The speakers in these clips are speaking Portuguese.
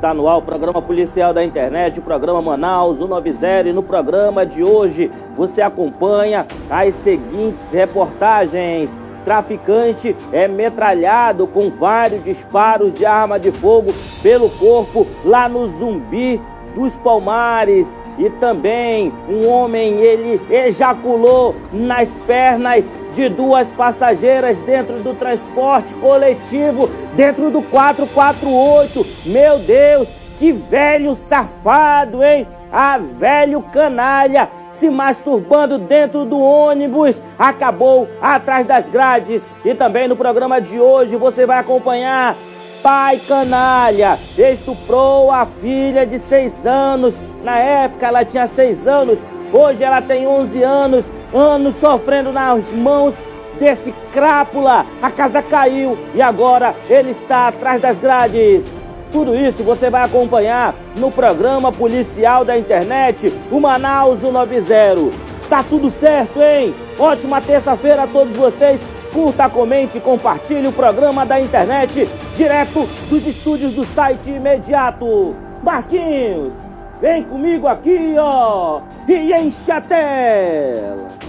Está no ar o programa policial da internet, o programa Manaus 190 e no programa de hoje você acompanha as seguintes reportagens. Traficante é metralhado com vários disparos de arma de fogo pelo corpo lá no Zumbi dos Palmares. E também um homem, ele ejaculou nas pernas de duas passageiras dentro do transporte coletivo, dentro do 448. Meu Deus, que velho safado, hein? A velho canalha se masturbando dentro do ônibus, acabou atrás das grades. E também no programa de hoje você vai acompanhar pai canalha estuprou a filha de seis anos. Na época ela tinha seis anos, hoje ela tem onze anos, anos sofrendo nas mãos desse crápula. A casa caiu e agora ele está atrás das grades. Tudo isso você vai acompanhar no programa policial da internet, o Manaus 190. Tá tudo certo, hein? Ótima terça-feira a todos vocês. Curta, comente e compartilhe o programa da internet direto dos estúdios do site imediato. Marquinhos, vem comigo aqui, ó, e enche a tela.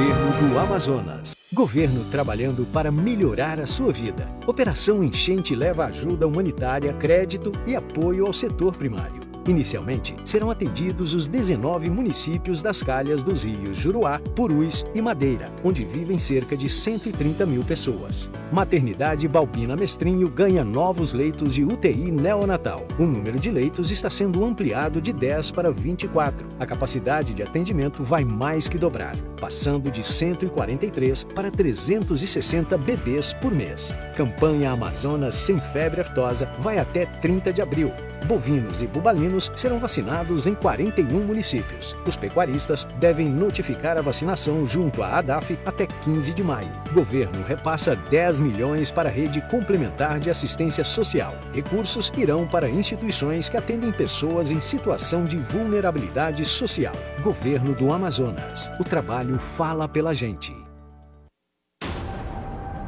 Governo do Amazonas. Governo trabalhando para melhorar a sua vida. Operação Enchente leva ajuda humanitária, crédito e apoio ao setor primário. Inicialmente, serão atendidos os 19 municípios das calhas dos rios Juruá, Purus e Madeira, onde vivem cerca de 130 mil pessoas. Maternidade Balbina Mestrinho ganha novos leitos de UTI neonatal. O número de leitos está sendo ampliado de 10 para 24. A capacidade de atendimento vai mais que dobrar, passando de 143 para 360 bebês por mês. Campanha Amazonas Sem Febre Aftosa vai até 30 de abril. Bovinos e bubalinos serão vacinados em 41 municípios. Os pecuaristas devem notificar a vacinação junto à ADAF até 15 de maio. Governo repassa 10 milhões para a rede complementar de assistência social. Recursos irão para instituições que atendem pessoas em situação de vulnerabilidade social. Governo do Amazonas. O trabalho fala pela gente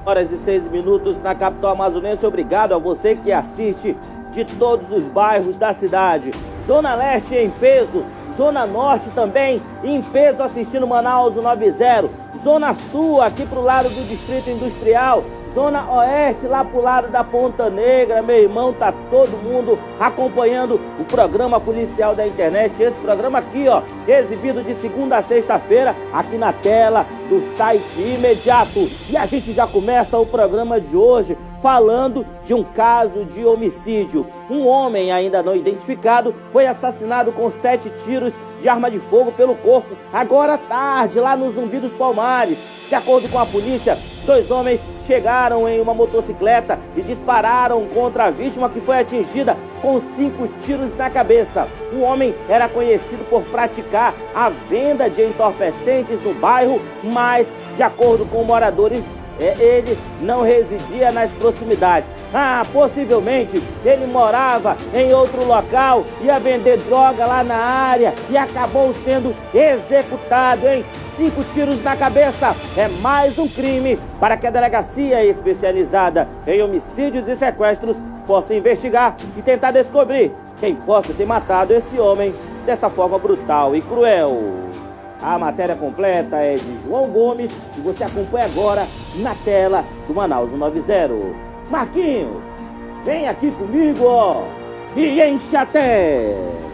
horas e seis minutos na capital amazonense. Obrigado a você que assiste de todos os bairros da cidade. Zona Leste em peso, Zona Norte também em peso assistindo Manaus 90. Zona Sul aqui pro lado do Distrito Industrial. Zona Oeste, lá pro lado da Ponta Negra, meu irmão, tá todo mundo acompanhando o programa policial da internet. Esse programa aqui, ó, exibido de segunda a sexta-feira, aqui na tela do site imediato. E a gente já começa o programa de hoje falando de um caso de homicídio. Um homem ainda não identificado foi assassinado com sete tiros de arma de fogo pelo corpo, agora à tarde, lá no Zumbi dos Palmares. De acordo com a polícia, dois homens chegaram em uma motocicleta e dispararam contra a vítima que foi atingida com cinco tiros na cabeça. O homem era conhecido por praticar a venda de entorpecentes no bairro, mas, de acordo com moradores é, ele não residia nas proximidades. Ah, possivelmente ele morava em outro local, ia vender droga lá na área e acabou sendo executado, hein? Cinco tiros na cabeça é mais um crime para que a delegacia especializada em homicídios e sequestros possa investigar e tentar descobrir quem possa ter matado esse homem dessa forma brutal e cruel. A matéria completa é de João Gomes e você acompanha agora na tela do Manaus 90. Marquinhos, vem aqui comigo, ó, e enche a tela.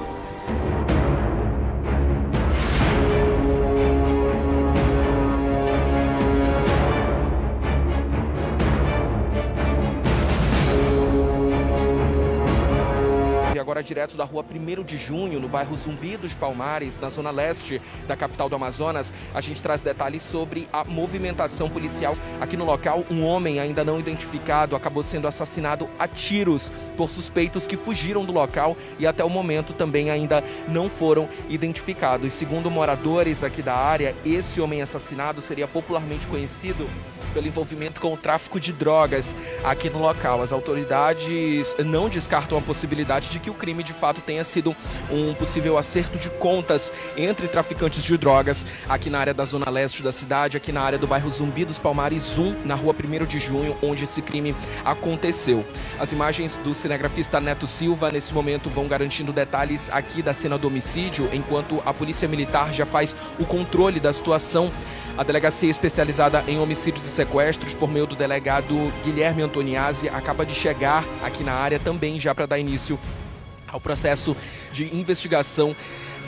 Agora direto da rua 1 de Junho, no bairro Zumbi dos Palmares, na zona leste da capital do Amazonas. A gente traz detalhes sobre a movimentação policial. Aqui no local, um homem ainda não identificado acabou sendo assassinado a tiros por suspeitos que fugiram do local e até o momento também ainda não foram identificados. Segundo moradores aqui da área, esse homem assassinado seria popularmente conhecido pelo envolvimento com o tráfico de drogas aqui no local. As autoridades não descartam a possibilidade de que o crime de fato tenha sido um possível acerto de contas entre traficantes de drogas aqui na área da zona leste da cidade, aqui na área do bairro Zumbi dos Palmares 1, na rua 1 de junho, onde esse crime aconteceu. As imagens do cinegrafista Neto Silva nesse momento vão garantindo detalhes aqui da cena do homicídio, enquanto a polícia militar já faz o controle da situação a delegacia especializada em homicídios e sequestros, por meio do delegado Guilherme Antoniazzi, acaba de chegar aqui na área também já para dar início ao processo de investigação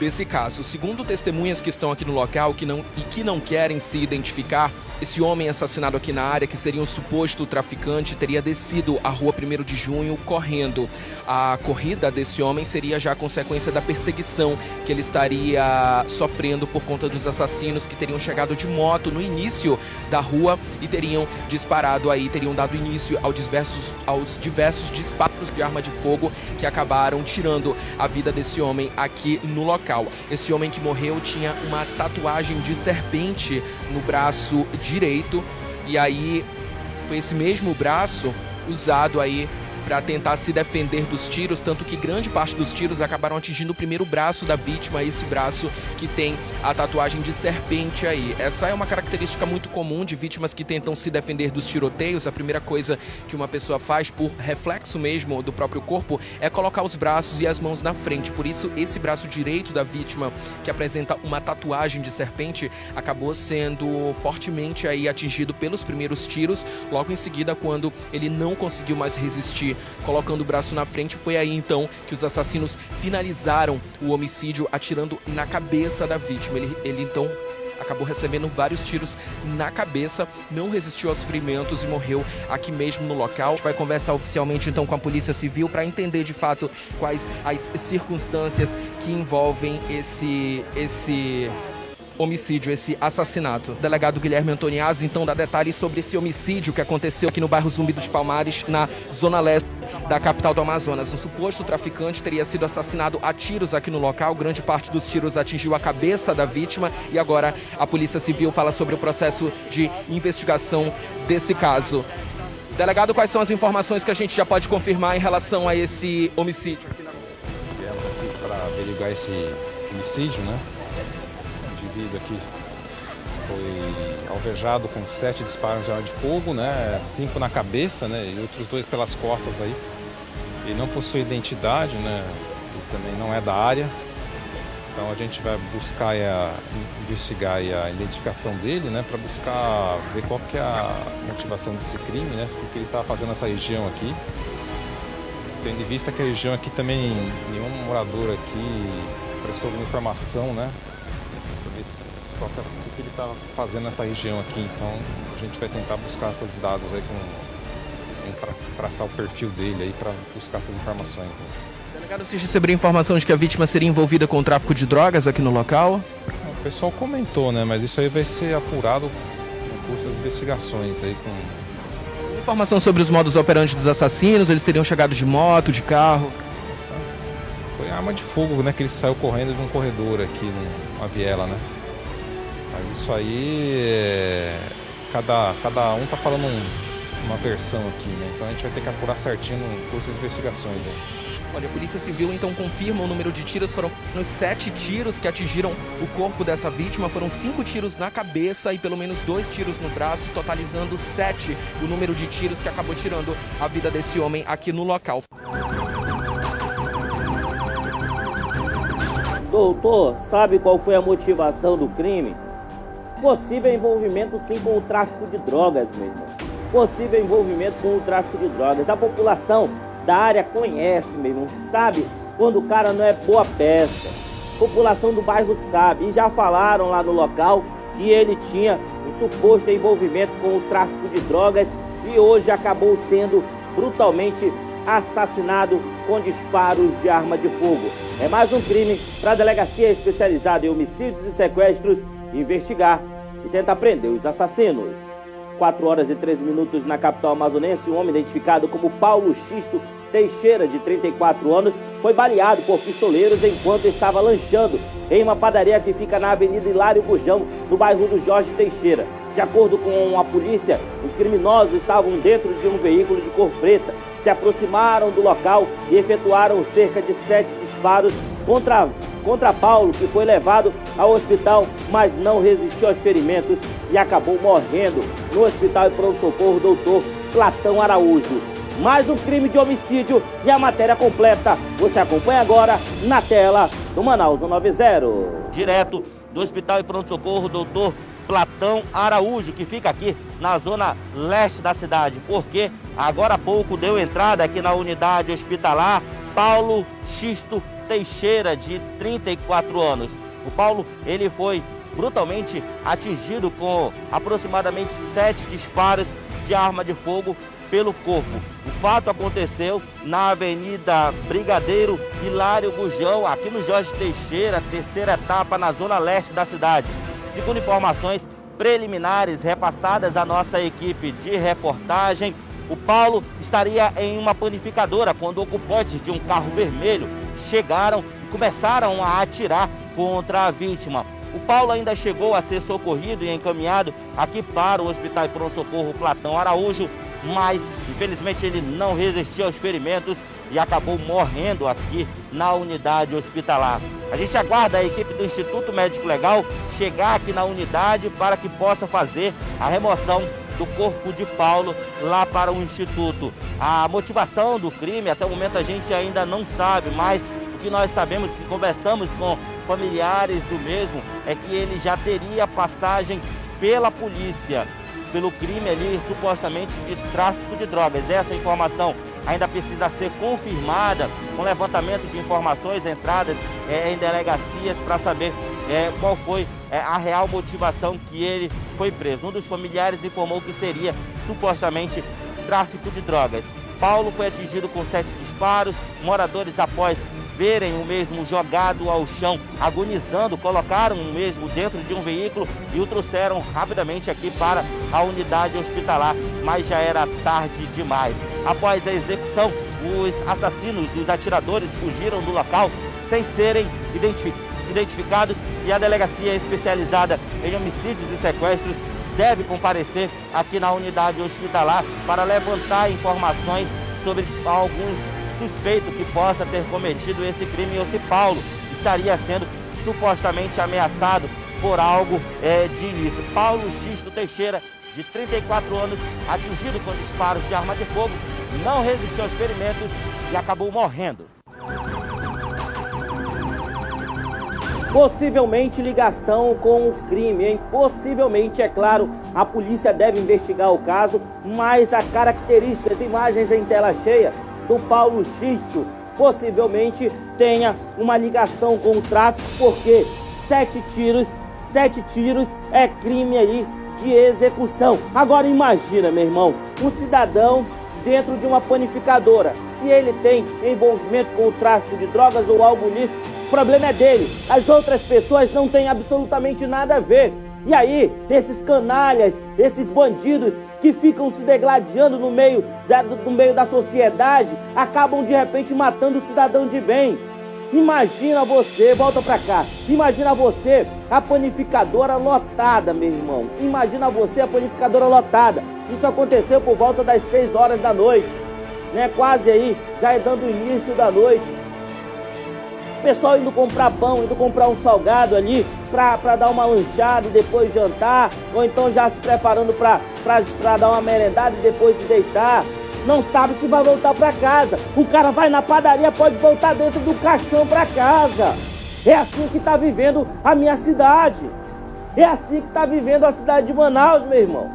desse caso. Segundo testemunhas que estão aqui no local que não, e que não querem se identificar, esse homem assassinado aqui na área, que seria um suposto traficante, teria descido a rua 1 de junho correndo. A corrida desse homem seria já consequência da perseguição que ele estaria sofrendo por conta dos assassinos que teriam chegado de moto no início da rua e teriam disparado aí, teriam dado início aos diversos, aos diversos disparos de arma de fogo que acabaram tirando a vida desse homem aqui no local. Esse homem que morreu tinha uma tatuagem de serpente no braço direito e aí foi esse mesmo braço usado aí para tentar se defender dos tiros, tanto que grande parte dos tiros acabaram atingindo o primeiro braço da vítima, esse braço que tem a tatuagem de serpente aí. Essa é uma característica muito comum de vítimas que tentam se defender dos tiroteios. A primeira coisa que uma pessoa faz por reflexo mesmo do próprio corpo é colocar os braços e as mãos na frente. Por isso, esse braço direito da vítima, que apresenta uma tatuagem de serpente, acabou sendo fortemente aí atingido pelos primeiros tiros. Logo em seguida, quando ele não conseguiu mais resistir colocando o braço na frente. Foi aí então que os assassinos finalizaram o homicídio atirando na cabeça da vítima. Ele, ele então acabou recebendo vários tiros na cabeça, não resistiu aos ferimentos e morreu aqui mesmo no local. A gente vai conversar oficialmente então com a Polícia Civil para entender de fato quais as circunstâncias que envolvem esse esse homicídio, esse assassinato. O delegado Guilherme Antoniazzi então dá detalhes sobre esse homicídio que aconteceu aqui no bairro Zumbi dos Palmares, na zona leste da capital do Amazonas. Um suposto traficante teria sido assassinado a tiros aqui no local. Grande parte dos tiros atingiu a cabeça da vítima e agora a Polícia Civil fala sobre o processo de investigação desse caso. Delegado, quais são as informações que a gente já pode confirmar em relação a esse homicídio? Para averiguar esse homicídio, né? Indivíduo aqui foi alvejado com sete disparos de arma de fogo, né? Cinco na cabeça, né? E outros dois pelas costas aí. Ele não possui identidade, né? Ele também não é da área. Então a gente vai buscar a, investigar a identificação dele, né? Para buscar ver qual que é a motivação desse crime, né? O que ele estava fazendo nessa região aqui. Tendo em vista que a região aqui também, nenhum morador aqui prestou alguma informação, né? O que ele está fazendo nessa região aqui. Então a gente vai tentar buscar esses dados aí para traçar o perfil dele aí para buscar essas informações. Né? Delegado, você recebeu informação de que a vítima seria envolvida com o tráfico de drogas aqui no local? O pessoal comentou, né? Mas isso aí vai ser apurado no curso das investigações aí com. Informação sobre os modos operantes dos assassinos, eles teriam chegado de moto, de carro? Foi arma de fogo, né? Que ele saiu correndo de um corredor aqui, numa viela, né? Mas isso aí, é... cada, cada um tá falando um, uma versão aqui, né? Então a gente vai ter que apurar certinho no curso de investigações. Né? Olha, a Polícia Civil então confirma o número de tiros. Foram nos sete tiros que atingiram o corpo dessa vítima. Foram cinco tiros na cabeça e pelo menos dois tiros no braço, totalizando sete o número de tiros que acabou tirando a vida desse homem aqui no local. Doutor, sabe qual foi a motivação do crime? Possível envolvimento sim com o tráfico de drogas, meu irmão. Possível envolvimento com o tráfico de drogas. A população da área conhece, meu irmão. Sabe quando o cara não é boa peça. A população do bairro sabe. E já falaram lá no local que ele tinha um suposto envolvimento com o tráfico de drogas e hoje acabou sendo brutalmente assassinado com disparos de arma de fogo. É mais um crime para a delegacia especializada em homicídios e sequestros investigar e tentar prender os assassinos. 4 horas e 13 minutos na capital amazonense, um homem identificado como Paulo Xisto Teixeira, de 34 anos, foi baleado por pistoleiros enquanto estava lanchando em uma padaria que fica na Avenida Hilário Bujão, no bairro do Jorge Teixeira. De acordo com a polícia, os criminosos estavam dentro de um veículo de cor preta, se aproximaram do local e efetuaram cerca de sete disparos contra, contra Paulo, que foi levado ao hospital, mas não resistiu aos ferimentos e acabou morrendo no hospital de pronto-socorro doutor Platão Araújo. Mais um crime de homicídio e a matéria completa você acompanha agora na tela do Manaus 190. Direto do Hospital de Pronto-Socorro doutor Platão Araújo, que fica aqui na zona leste da cidade, porque agora há pouco deu entrada aqui na unidade hospitalar Paulo Xisto Teixeira, de 34 anos. O Paulo, ele foi brutalmente atingido com aproximadamente sete disparos de arma de fogo pelo corpo. O fato aconteceu na Avenida Brigadeiro Hilário Gujão, aqui no Jorge Teixeira, terceira etapa na zona leste da cidade. Segundo informações preliminares repassadas à nossa equipe de reportagem, o Paulo estaria em uma panificadora quando ocupantes de um carro vermelho chegaram e começaram a atirar contra a vítima. O Paulo ainda chegou a ser socorrido e encaminhado aqui para o Hospital de Pronto Socorro Platão Araújo, mas infelizmente ele não resistiu aos ferimentos e acabou morrendo aqui na unidade hospitalar. A gente aguarda a equipe do Instituto Médico Legal chegar aqui na unidade para que possa fazer a remoção do corpo de Paulo lá para o Instituto. A motivação do crime, até o momento a gente ainda não sabe, mas o que nós sabemos, que conversamos com familiares do mesmo, é que ele já teria passagem pela polícia, pelo crime ali supostamente de tráfico de drogas. Essa informação ainda precisa ser confirmada com levantamento de informações entradas é, em delegacias para saber é, qual foi a real motivação que ele foi preso. Um dos familiares informou que seria supostamente tráfico de drogas. Paulo foi atingido com sete disparos. Moradores, após verem o mesmo jogado ao chão, agonizando, colocaram o mesmo dentro de um veículo e o trouxeram rapidamente aqui para a unidade hospitalar, mas já era tarde demais. Após a execução, os assassinos os atiradores fugiram do local sem serem identificados e a delegacia especializada em homicídios e sequestros deve comparecer aqui na unidade hospitalar para levantar informações sobre algum suspeito que possa ter cometido esse crime ou se Paulo estaria sendo supostamente ameaçado por algo é, de ilícito. Paulo Xisto Teixeira, de 34 anos, atingido com disparos de arma de fogo, não resistiu aos ferimentos e acabou morrendo. Possivelmente ligação com o crime, hein? Possivelmente, é claro, a polícia deve investigar o caso, mas a característica, as imagens em tela cheia do Paulo Xisto possivelmente tenha uma ligação com o tráfico, porque sete tiros, sete tiros é crime aí de execução. Agora imagina, meu irmão, um cidadão dentro de uma panificadora. Se ele tem envolvimento com o tráfico de drogas ou algo nisso, problema é dele. As outras pessoas não têm absolutamente nada a ver. E aí, esses canalhas, esses bandidos que ficam se degladiando no meio da, no meio da sociedade, acabam de repente matando o cidadão de bem. Imagina você, volta pra cá. Imagina você, a panificadora lotada, meu irmão. Imagina você, a panificadora lotada. Isso aconteceu por volta das 6 horas da noite, né? Quase aí, já é dando início da noite. Pessoal indo comprar pão, indo comprar um salgado ali para dar uma lanchada e depois jantar, ou então já se preparando para dar uma merendada e depois se deitar. Não sabe se vai voltar para casa. O cara vai na padaria, pode voltar dentro do caixão para casa. É assim que está vivendo a minha cidade. É assim que está vivendo a cidade de Manaus, meu irmão.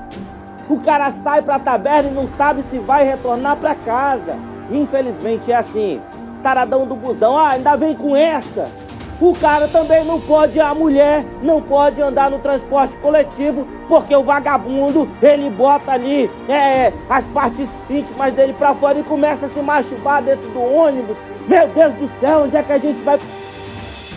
O cara sai para a taberna e não sabe se vai retornar para casa. Infelizmente é assim taradão do busão. Ah, ainda vem com essa. o cara também não pode, a mulher não pode andar no transporte coletivo, porque o vagabundo, ele bota ali é, as partes íntimas dele pra fora e começa a se masturbar dentro do ônibus. Meu Deus do céu, onde é que a gente vai?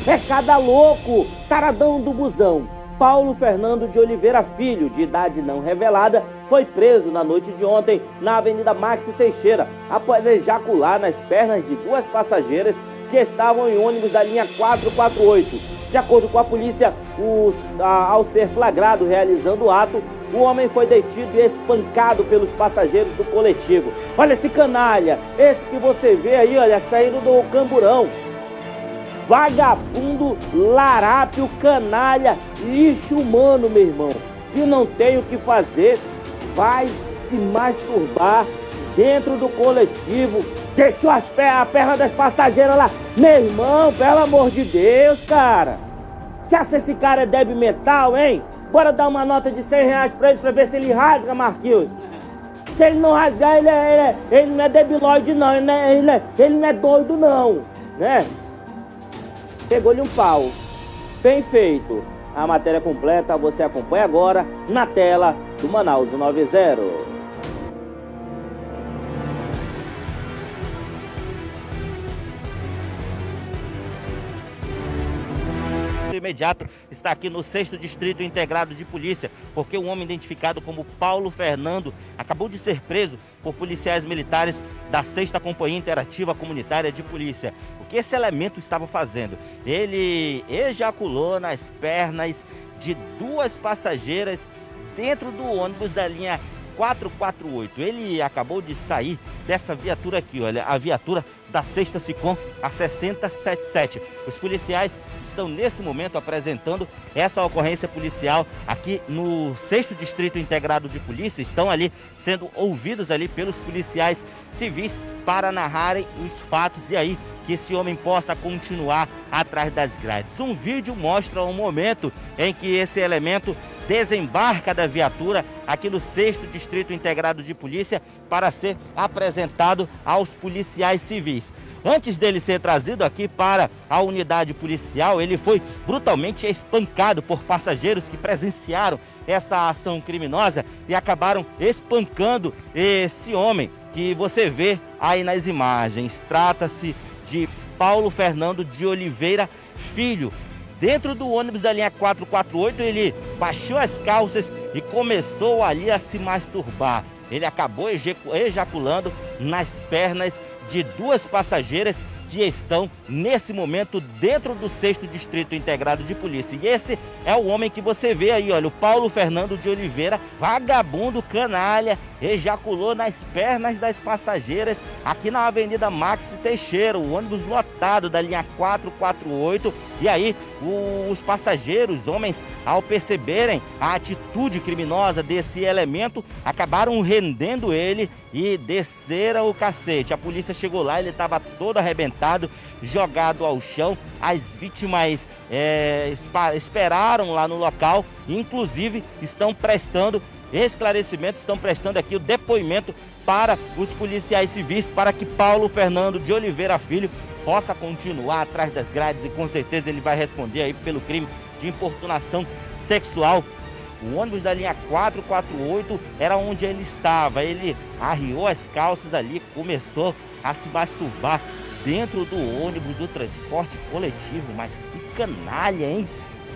É cada louco, taradão do busão. Paulo Fernando de Oliveira Filho, de idade não revelada, foi preso na noite de ontem na Avenida Maxi Teixeira, após ejacular nas pernas de duas passageiras que estavam em ônibus da linha 448. De acordo com a polícia, os, a, ao ser flagrado realizando o ato, o homem foi detido e espancado pelos passageiros do coletivo. Olha esse canalha, esse que você vê aí, olha, saindo do camburão. Vagabundo, larápio, canalha, lixo humano, meu irmão. Que não tem o que fazer, vai se masturbar dentro do coletivo, Deixou as a perna das passageiras lá. Meu irmão, pelo amor de Deus, cara. Se acha esse cara é débil mental, hein? Bora dar uma nota de 100 reais pra ele pra ver se ele rasga, Marquinhos. Se ele não rasgar, ele, é, ele, é, ele não é debilóide, não. Ele não é, ele, é, ele não é doido, não. Né? Pegou-lhe um pau. Bem feito. A matéria completa você acompanha agora na tela do Manaus 90. imediato está aqui no 6 Distrito Integrado de Polícia, porque um homem identificado como Paulo Fernando acabou de ser preso por policiais militares da 6 Companhia Interativa Comunitária de Polícia. O que esse elemento estava fazendo? Ele ejaculou nas pernas de duas passageiras dentro do ônibus da linha 448. Ele acabou de sair dessa viatura aqui, olha, a viatura da Sexta Sicom, a 6077. Os policiais estão nesse momento apresentando essa ocorrência policial aqui no 6 Distrito Integrado de Polícia. Estão ali sendo ouvidos ali pelos policiais civis para narrarem os fatos e aí que esse homem possa continuar atrás das grades. Um vídeo mostra o momento em que esse elemento desembarca da viatura aqui no 6 Distrito Integrado de Polícia para ser apresentado aos policiais civis. Antes dele ser trazido aqui para a unidade policial, ele foi brutalmente espancado por passageiros que presenciaram essa ação criminosa e acabaram espancando esse homem que você vê aí nas imagens. Trata-se de Paulo Fernando de Oliveira Filho, dentro do ônibus da linha 448, ele baixou as calças e começou ali a se masturbar. Ele acabou ejaculando nas pernas de duas passageiras que estão nesse momento dentro do sexto distrito integrado de polícia. E esse é o homem que você vê aí, olha, o Paulo Fernando de Oliveira, vagabundo canalha, ejaculou nas pernas das passageiras aqui na Avenida Max Teixeira, o ônibus lotado da linha 448. E aí, os passageiros, homens, ao perceberem a atitude criminosa desse elemento, acabaram rendendo ele e desceram o cacete. A polícia chegou lá, ele estava todo arrebentado, jogado ao chão. As vítimas é, esperaram lá no local, inclusive estão prestando esclarecimentos, estão prestando aqui o depoimento para os policiais civis, para que Paulo Fernando de Oliveira Filho possa continuar atrás das grades e com certeza ele vai responder aí pelo crime de importunação sexual. O ônibus da linha 448 era onde ele estava. Ele arriou as calças ali, começou a se masturbar dentro do ônibus do transporte coletivo. Mas que canalha, hein?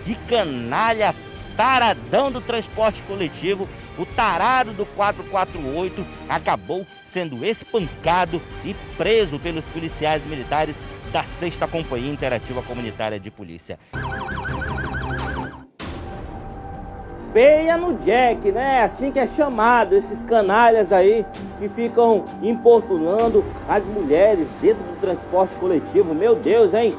Que canalha taradão do transporte coletivo, o tarado do 448, acabou sendo espancado e preso pelos policiais militares da 6 Companhia Interativa Comunitária de Polícia. Peia no Jack, né? Assim que é chamado, esses canalhas aí que ficam importunando as mulheres dentro do transporte coletivo. Meu Deus, hein?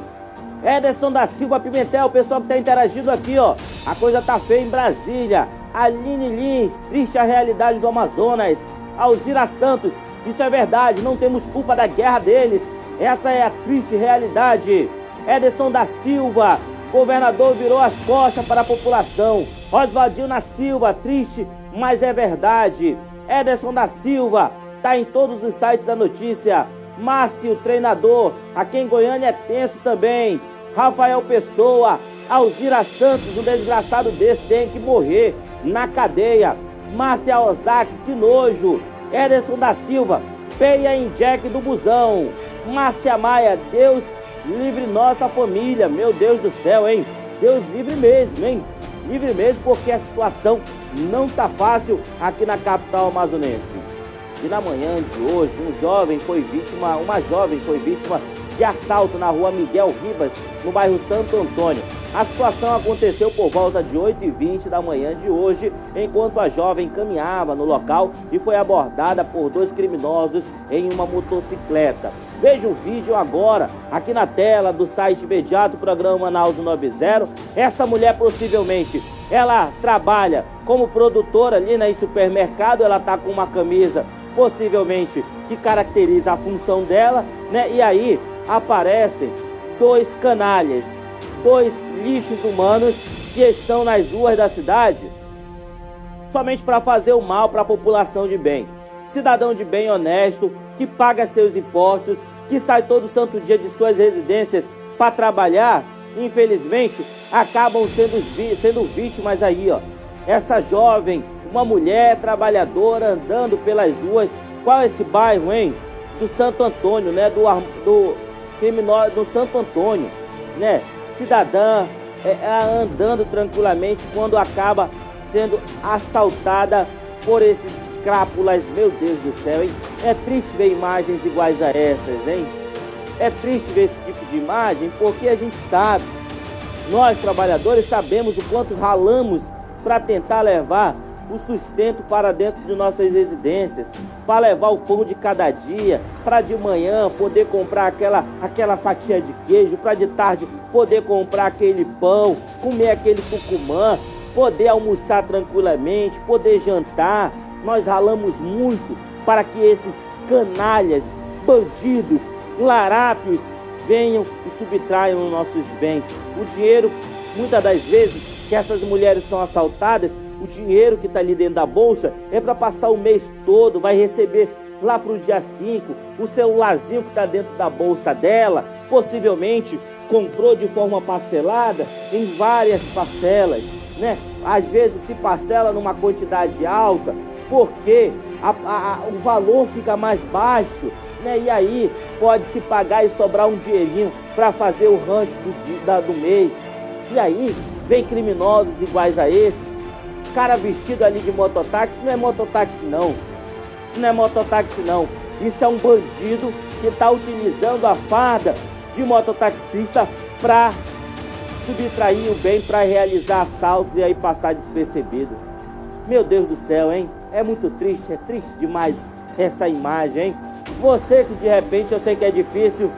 Ederson da Silva Pimentel, o pessoal que está interagindo aqui, ó. A coisa tá feia em Brasília. Aline Lins, triste a realidade do Amazonas. Alzira Santos, isso é verdade, não temos culpa da guerra deles. Essa é a triste realidade. Ederson da Silva, governador virou as costas para a população. Oswaldinho da Silva, triste, mas é verdade. Ederson da Silva, tá em todos os sites da notícia. Márcio, treinador, aqui em Goiânia é tenso também. Rafael Pessoa, Alzira Santos, um desgraçado desse tem que morrer na cadeia. Márcia Ozaki, que nojo. Ederson da Silva, Peia em Jack do Busão. Márcia Maia, Deus livre nossa família. Meu Deus do céu, hein? Deus livre mesmo, hein? Livre mesmo porque a situação não tá fácil aqui na capital amazonense. E na manhã de hoje, um jovem foi vítima, uma jovem foi vítima de assalto na rua Miguel Ribas, no bairro Santo Antônio. A situação aconteceu por volta de 8h20 da manhã de hoje, enquanto a jovem caminhava no local e foi abordada por dois criminosos em uma motocicleta. Veja o vídeo agora, aqui na tela do site imediato, programa Manaus 90. Essa mulher possivelmente, ela trabalha como produtora ali na supermercado, ela tá com uma camisa possivelmente que caracteriza a função dela, né? E aí aparecem dois canalhas, dois lixos humanos que estão nas ruas da cidade somente para fazer o mal para a população de bem. Cidadão de bem honesto, que paga seus impostos, que sai todo santo dia de suas residências para trabalhar, infelizmente, acabam sendo, sendo vítimas aí, ó. Essa jovem, uma mulher trabalhadora andando pelas ruas. Qual é esse bairro, hein? Do Santo Antônio, né? Do, do criminoso do Santo Antônio, né? Cidadã é, é, andando tranquilamente quando acaba sendo assaltada por esses crápulas. Meu Deus do céu, hein? É triste ver imagens iguais a essas, hein? É triste ver esse tipo de imagem porque a gente sabe, nós trabalhadores sabemos o quanto ralamos para tentar levar o sustento para dentro de nossas residências, para levar o pão de cada dia, para de manhã poder comprar aquela, aquela fatia de queijo, para de tarde poder comprar aquele pão, comer aquele cucumã, poder almoçar tranquilamente, poder jantar. Nós ralamos muito para que esses canalhas, bandidos, larápios venham e subtraiam os nossos bens. O dinheiro, muitas das vezes, que essas mulheres são assaltadas, o dinheiro que está ali dentro da bolsa é para passar o mês todo, vai receber lá para o dia 5, o celularzinho que está dentro da bolsa dela, possivelmente comprou de forma parcelada em várias parcelas, né? Às vezes se parcela numa quantidade alta, porque a, a, o valor fica mais baixo, né? E aí pode se pagar e sobrar um dinheirinho para fazer o rancho do, dia, da, do mês. E aí vem criminosos iguais a esses cara vestido ali de mototáxi, não é mototáxi não. Isso não é mototáxi não. Isso é um bandido que está utilizando a farda de mototaxista para subtrair o bem, para realizar assaltos e aí passar despercebido. Meu Deus do céu, hein? É muito triste, é triste demais essa imagem, hein? Você que de repente eu sei que é difícil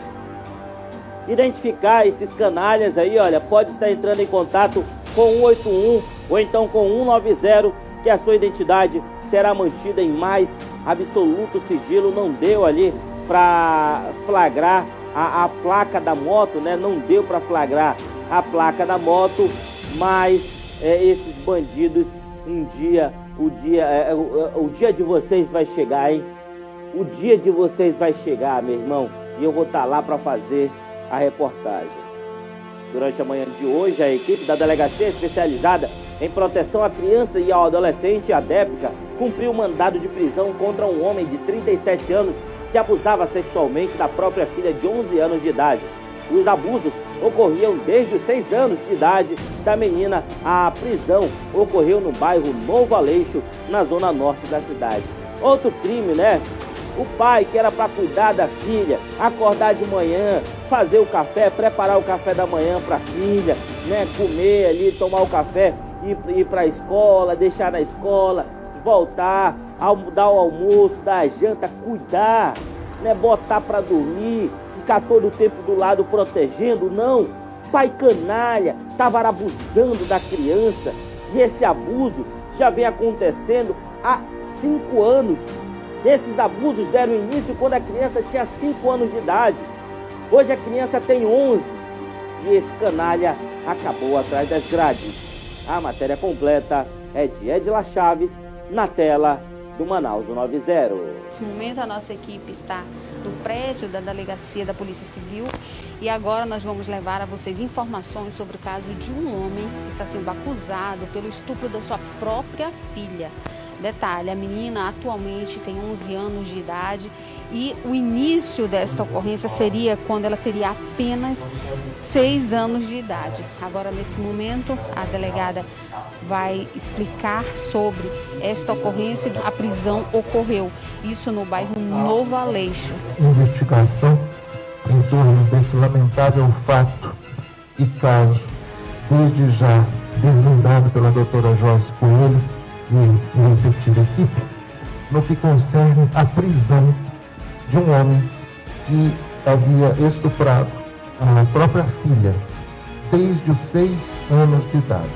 identificar esses canalhas aí, olha, pode estar entrando em contato com 181 ou então com 190, que a sua identidade será mantida em mais absoluto sigilo. Não deu ali para flagrar a, a, placa da moto, né? Não deu para flagrar a placa da moto, mas é, esses bandidos, um dia, o dia, é, é o, é, o dia de vocês vai chegar, hein? O dia de vocês vai chegar, meu irmão, e eu vou estar tá lá para fazer a reportagem. Durante a manhã de hoje, a equipe da Delegacia Especializada em Proteção à Criança e ao Adolescente, a DEPCA, cumpriu mandado de prisão contra um homem de 37 anos que abusava sexualmente da própria filha de 11 anos de idade. Os abusos ocorriam desde os 6 anos de idade da menina. A prisão ocorreu no bairro Novo Aleixo, na zona norte da cidade. Outro crime, né? O pai que era para cuidar da filha, acordar de manhã, fazer o café, preparar o café da manhã para a filha, né? Comer ali, tomar o café, ir, ir para a escola, deixar na escola, voltar, dar o almoço, dar a janta, cuidar, né? Botar para dormir, ficar todo o tempo do lado protegendo, não. Pai canalha, estava abusando da criança e esse abuso já vem acontecendo há cinco anos. Esses abusos deram início quando a criança tinha 5 anos de idade. Hoje a criança tem 11 e esse canalha acabou atrás das grades. A matéria completa é de Edila Chaves, na tela do Manaus 90. Nesse momento a nossa equipe está no prédio da Delegacia da Polícia Civil e agora nós vamos levar a vocês informações sobre o caso de um homem que está sendo acusado pelo estupro da sua própria filha. Detalhe, a menina atualmente tem 11 anos de idade e o início desta ocorrência seria quando ela teria apenas 6 anos de idade. Agora, nesse momento, a delegada vai explicar sobre esta ocorrência. A prisão ocorreu, isso no bairro Novo Aleixo. Investigação em torno desse lamentável fato e caso, desde já desvendado pela doutora Joyce Coelho e respectiva equipe, no que concerne a prisão de um homem que havia estuprado a própria filha desde os seis anos de idade.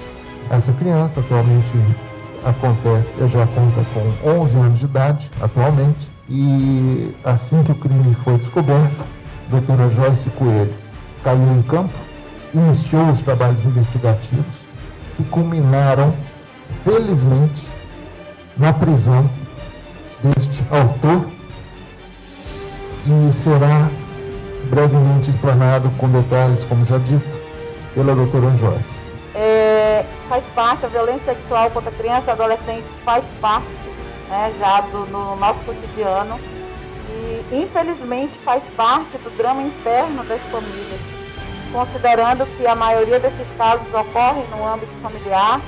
Essa criança atualmente acontece, já conta com 11 anos de idade atualmente, e assim que o crime foi descoberto, a doutora Joyce Coelho caiu em campo, iniciou os trabalhos investigativos que culminaram, felizmente, na prisão deste autor e será brevemente explanado com detalhes, como já dito, pela doutora Joyce. É, faz parte, a violência sexual contra crianças e adolescentes faz parte né, já do, no nosso cotidiano e infelizmente faz parte do drama interno das famílias, considerando que a maioria desses casos ocorrem no âmbito familiar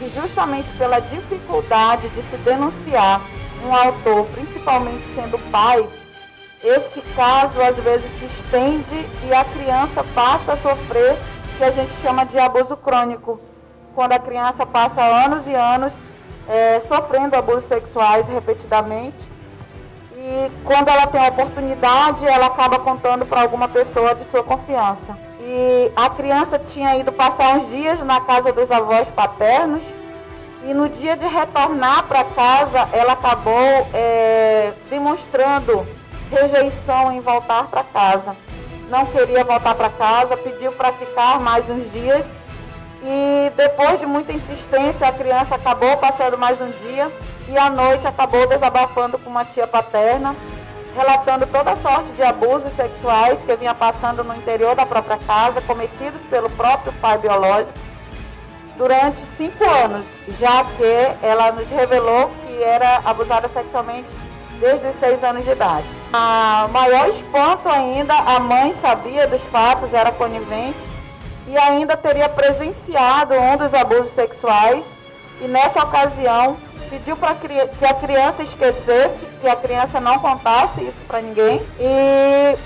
e justamente pela dificuldade de se denunciar um autor, principalmente sendo pai, esse caso às vezes se estende e a criança passa a sofrer o que a gente chama de abuso crônico, quando a criança passa anos e anos é, sofrendo abusos sexuais repetidamente e quando ela tem a oportunidade, ela acaba contando para alguma pessoa de sua confiança. E a criança tinha ido passar uns dias na casa dos avós paternos e no dia de retornar para casa, ela acabou é, demonstrando rejeição em voltar para casa. Não queria voltar para casa, pediu para ficar mais uns dias e depois de muita insistência a criança acabou passando mais um dia e à noite acabou desabafando com uma tia paterna, relatando toda sorte de abusos sexuais que vinha passando no interior da própria casa, cometidos pelo próprio pai biológico durante cinco anos, já que ela nos revelou que era abusada sexualmente desde os seis anos de idade. A maior espanto ainda, a mãe sabia dos fatos, era conivente e ainda teria presenciado um dos abusos sexuais e nessa ocasião pediu para que a criança esquecesse, que a criança não contasse isso para ninguém e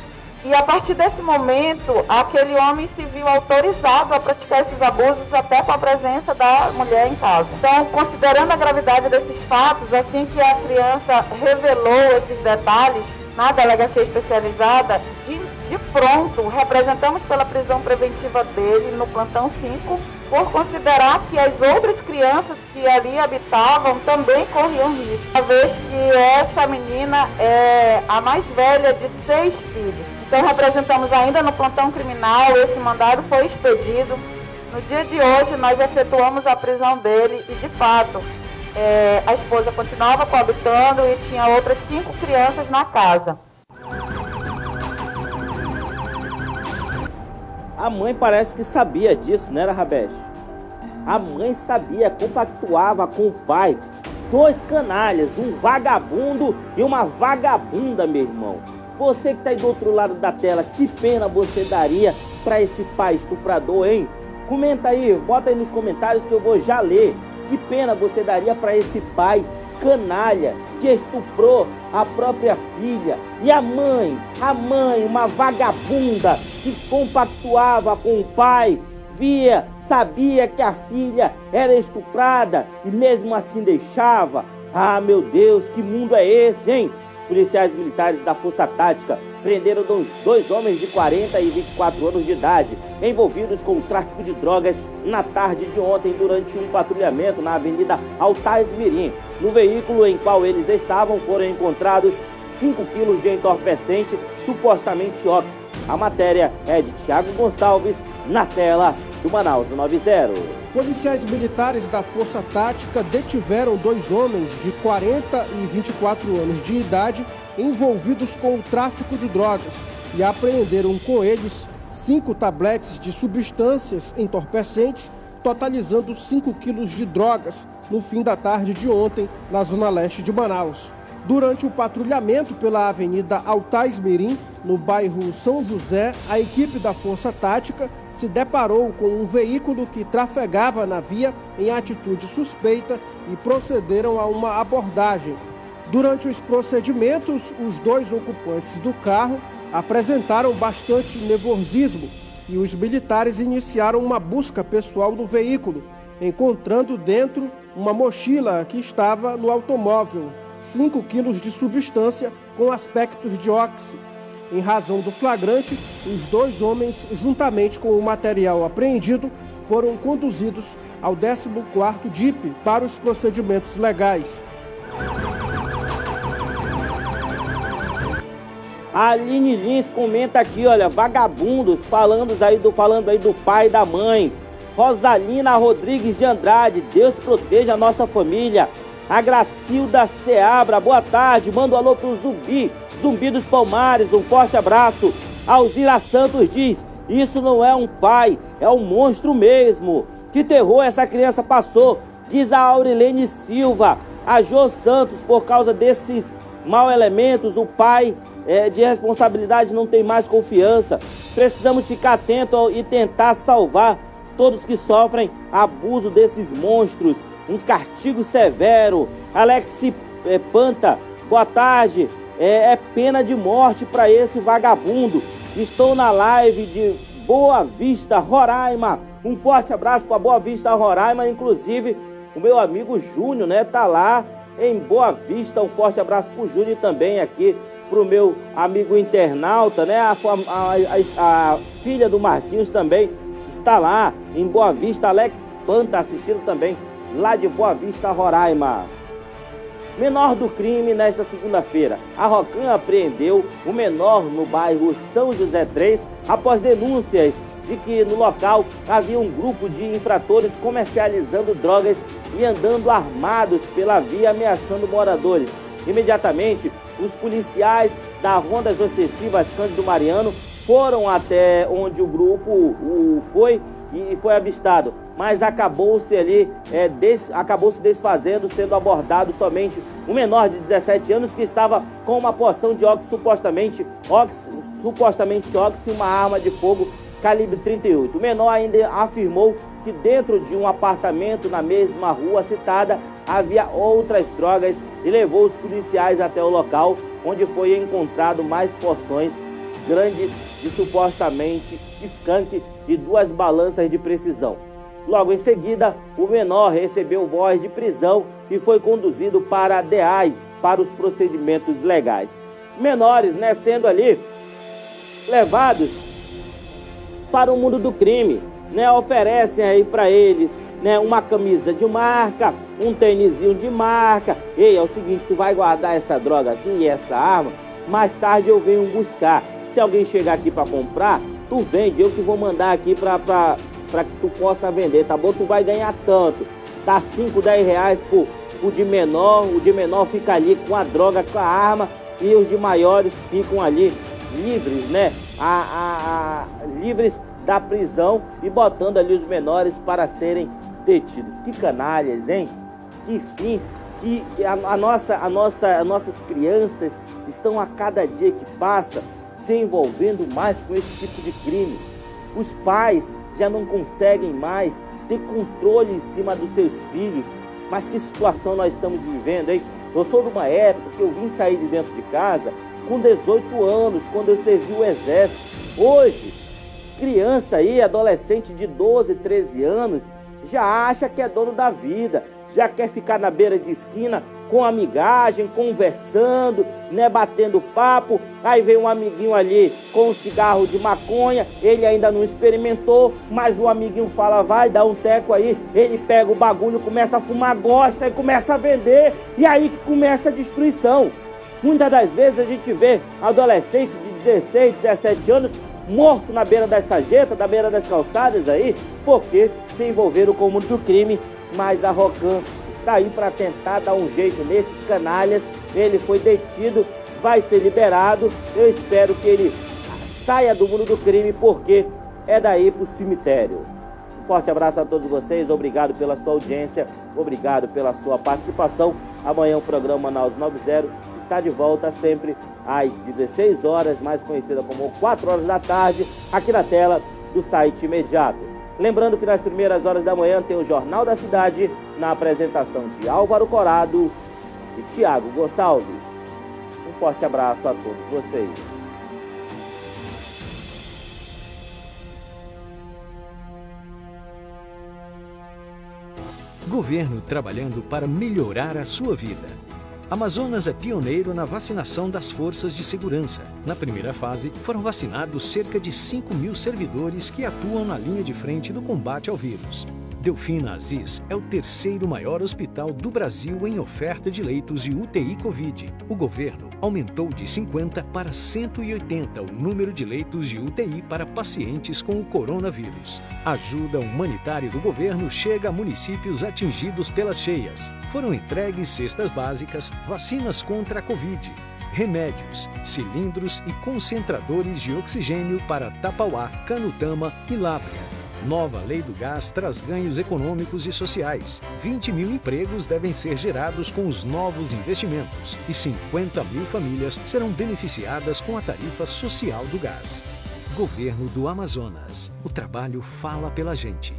e a partir desse momento, aquele homem se viu autorizado a praticar esses abusos até com a presença da mulher em casa. Então, considerando a gravidade desses fatos, assim que a criança revelou esses detalhes na delegacia especializada, de, de pronto, representamos pela prisão preventiva dele no plantão 5, por considerar que as outras crianças que ali habitavam também corriam risco, uma vez que essa menina é a mais velha de seis filhos. Então, representamos ainda no plantão criminal, esse mandado foi expedido. No dia de hoje, nós efetuamos a prisão dele e, de fato, é, a esposa continuava coabitando e tinha outras cinco crianças na casa. A mãe parece que sabia disso, né, Rabesh? A mãe sabia, compactuava com o pai. Dois canalhas, um vagabundo e uma vagabunda, meu irmão. Você que está aí do outro lado da tela, que pena você daria para esse pai estuprador, hein? Comenta aí, bota aí nos comentários que eu vou já ler. Que pena você daria para esse pai canalha que estuprou a própria filha e a mãe, a mãe, uma vagabunda que compactuava com o pai, via, sabia que a filha era estuprada e mesmo assim deixava. Ah, meu Deus, que mundo é esse, hein? Policiais militares da Força Tática prenderam dois, dois homens de 40 e 24 anos de idade envolvidos com o tráfico de drogas na tarde de ontem durante um patrulhamento na Avenida Altais Mirim. No veículo em qual eles estavam foram encontrados 5 quilos de entorpecente, supostamente ox. A matéria é de Tiago Gonçalves, na tela do Manaus 90. Policiais militares da Força Tática detiveram dois homens de 40 e 24 anos de idade envolvidos com o tráfico de drogas e apreenderam com eles cinco tabletes de substâncias entorpecentes, totalizando 5 quilos de drogas no fim da tarde de ontem, na zona leste de Manaus. Durante o patrulhamento pela Avenida Altais Mirim, no bairro São José, a equipe da Força Tática se deparou com um veículo que trafegava na via em atitude suspeita e procederam a uma abordagem. Durante os procedimentos, os dois ocupantes do carro apresentaram bastante nervosismo e os militares iniciaram uma busca pessoal no veículo, encontrando dentro uma mochila que estava no automóvel, 5 quilos de substância com aspectos de óxido. Em razão do flagrante, os dois homens, juntamente com o material apreendido, foram conduzidos ao 14º DIP para os procedimentos legais. A Aline Lins comenta aqui, olha, vagabundos, falando aí do, falando aí do pai e da mãe. Rosalina Rodrigues de Andrade, Deus proteja a nossa família. A Gracilda Seabra, boa tarde. Manda um alô pro Zumbi, Zumbi dos Palmares, um forte abraço. Alzira Santos diz: Isso não é um pai, é um monstro mesmo. Que terror essa criança passou, diz a Aurilene Silva. A Jô Santos, por causa desses mal elementos, o pai é, de responsabilidade não tem mais confiança. Precisamos ficar atentos e tentar salvar todos que sofrem abuso desses monstros um castigo severo. Alex é, Panta, boa tarde. É, é pena de morte para esse vagabundo. Estou na live de Boa Vista, Roraima. Um forte abraço para Boa Vista, Roraima. Inclusive, o meu amigo Júnior, né, tá lá em Boa Vista. Um forte abraço para o Júnior também aqui para o meu amigo internauta, né? A, a, a, a, filha do Marquinhos também está lá em Boa Vista. Alex Panta assistindo também lá de Boa Vista, Roraima. Menor do crime nesta segunda-feira. A Rocan apreendeu o menor no bairro São José 3 após denúncias de que no local havia um grupo de infratores comercializando drogas e andando armados pela via ameaçando moradores. Imediatamente, os policiais da Rondas Ostensivas Cândido Mariano foram até onde o grupo o, foi e foi avistado, mas acabou-se ali, é, des, acabou se desfazendo, sendo abordado somente um menor de 17 anos que estava com uma porção de óxido, supostamente óxido, supostamente óxido e uma arma de fogo calibre 38. O menor ainda afirmou que dentro de um apartamento na mesma rua citada havia outras drogas e levou os policiais até o local onde foi encontrado mais porções grandes de supostamente skunk e duas balanças de precisão. Logo em seguida, o menor recebeu voz de prisão e foi conduzido para a DEAI para os procedimentos legais. Menores, né, sendo ali levados para o mundo do crime, né, oferecem aí para eles, né, uma camisa de marca, um tênisinho de marca. Ei, é o seguinte, tu vai guardar essa droga aqui e essa arma, mais tarde eu venho buscar. Se alguém chegar aqui para comprar, tu vende, eu que vou mandar aqui para que tu possa vender, tá bom? Tu vai ganhar tanto. Dá 5, 10 reais por, por de menor, o de menor fica ali com a droga, com a arma, e os de maiores ficam ali livres, né? A, a, a, livres da prisão e botando ali os menores para serem detidos. Que canalhas, hein? Que fim, que a, a nossa, a nossa, as nossas crianças estão a cada dia que passa se envolvendo mais com esse tipo de crime. Os pais já não conseguem mais ter controle em cima dos seus filhos. Mas que situação nós estamos vivendo, hein? Eu sou de uma época que eu vim sair de dentro de casa com 18 anos, quando eu servi o exército. Hoje, criança aí, adolescente de 12, 13 anos, já acha que é dono da vida, já quer ficar na beira de esquina com amigagem, conversando, né, batendo papo. Aí vem um amiguinho ali com um cigarro de maconha, ele ainda não experimentou, mas o amiguinho fala: "Vai dar um teco aí". Ele pega o bagulho, começa a fumar, gosta e começa a vender, e aí que começa a destruição. Muitas das vezes a gente vê adolescentes de 16, 17 anos morto na beira das sarjetas, da beira das calçadas aí, porque se envolveram com o mundo do crime, mas a Rocan está aí para tentar dar um jeito nesses canalhas. Ele foi detido, vai ser liberado. Eu espero que ele saia do mundo do crime, porque é daí para o cemitério. Um forte abraço a todos vocês, obrigado pela sua audiência, obrigado pela sua participação. Amanhã o programa Manaus 90 está de volta sempre às 16 horas, mais conhecida como 4 horas da tarde, aqui na tela do site imediato. Lembrando que nas primeiras horas da manhã tem o Jornal da Cidade, na apresentação de Álvaro Corado e Tiago Gonçalves. Um forte abraço a todos vocês. Governo trabalhando para melhorar a sua vida. Amazonas é pioneiro na vacinação das forças de segurança. Na primeira fase, foram vacinados cerca de 5 mil servidores que atuam na linha de frente do combate ao vírus. Delfina Aziz é o terceiro maior hospital do Brasil em oferta de leitos de UTI Covid. O governo aumentou de 50 para 180 o número de leitos de UTI para pacientes com o coronavírus. A ajuda humanitária do governo chega a municípios atingidos pelas cheias. Foram entregues cestas básicas, vacinas contra a Covid, remédios, cilindros e concentradores de oxigênio para Tapauá, Canutama e Lábrea. Nova lei do gás traz ganhos econômicos e sociais. 20 mil empregos devem ser gerados com os novos investimentos e 50 mil famílias serão beneficiadas com a tarifa social do gás. Governo do Amazonas. O trabalho fala pela gente.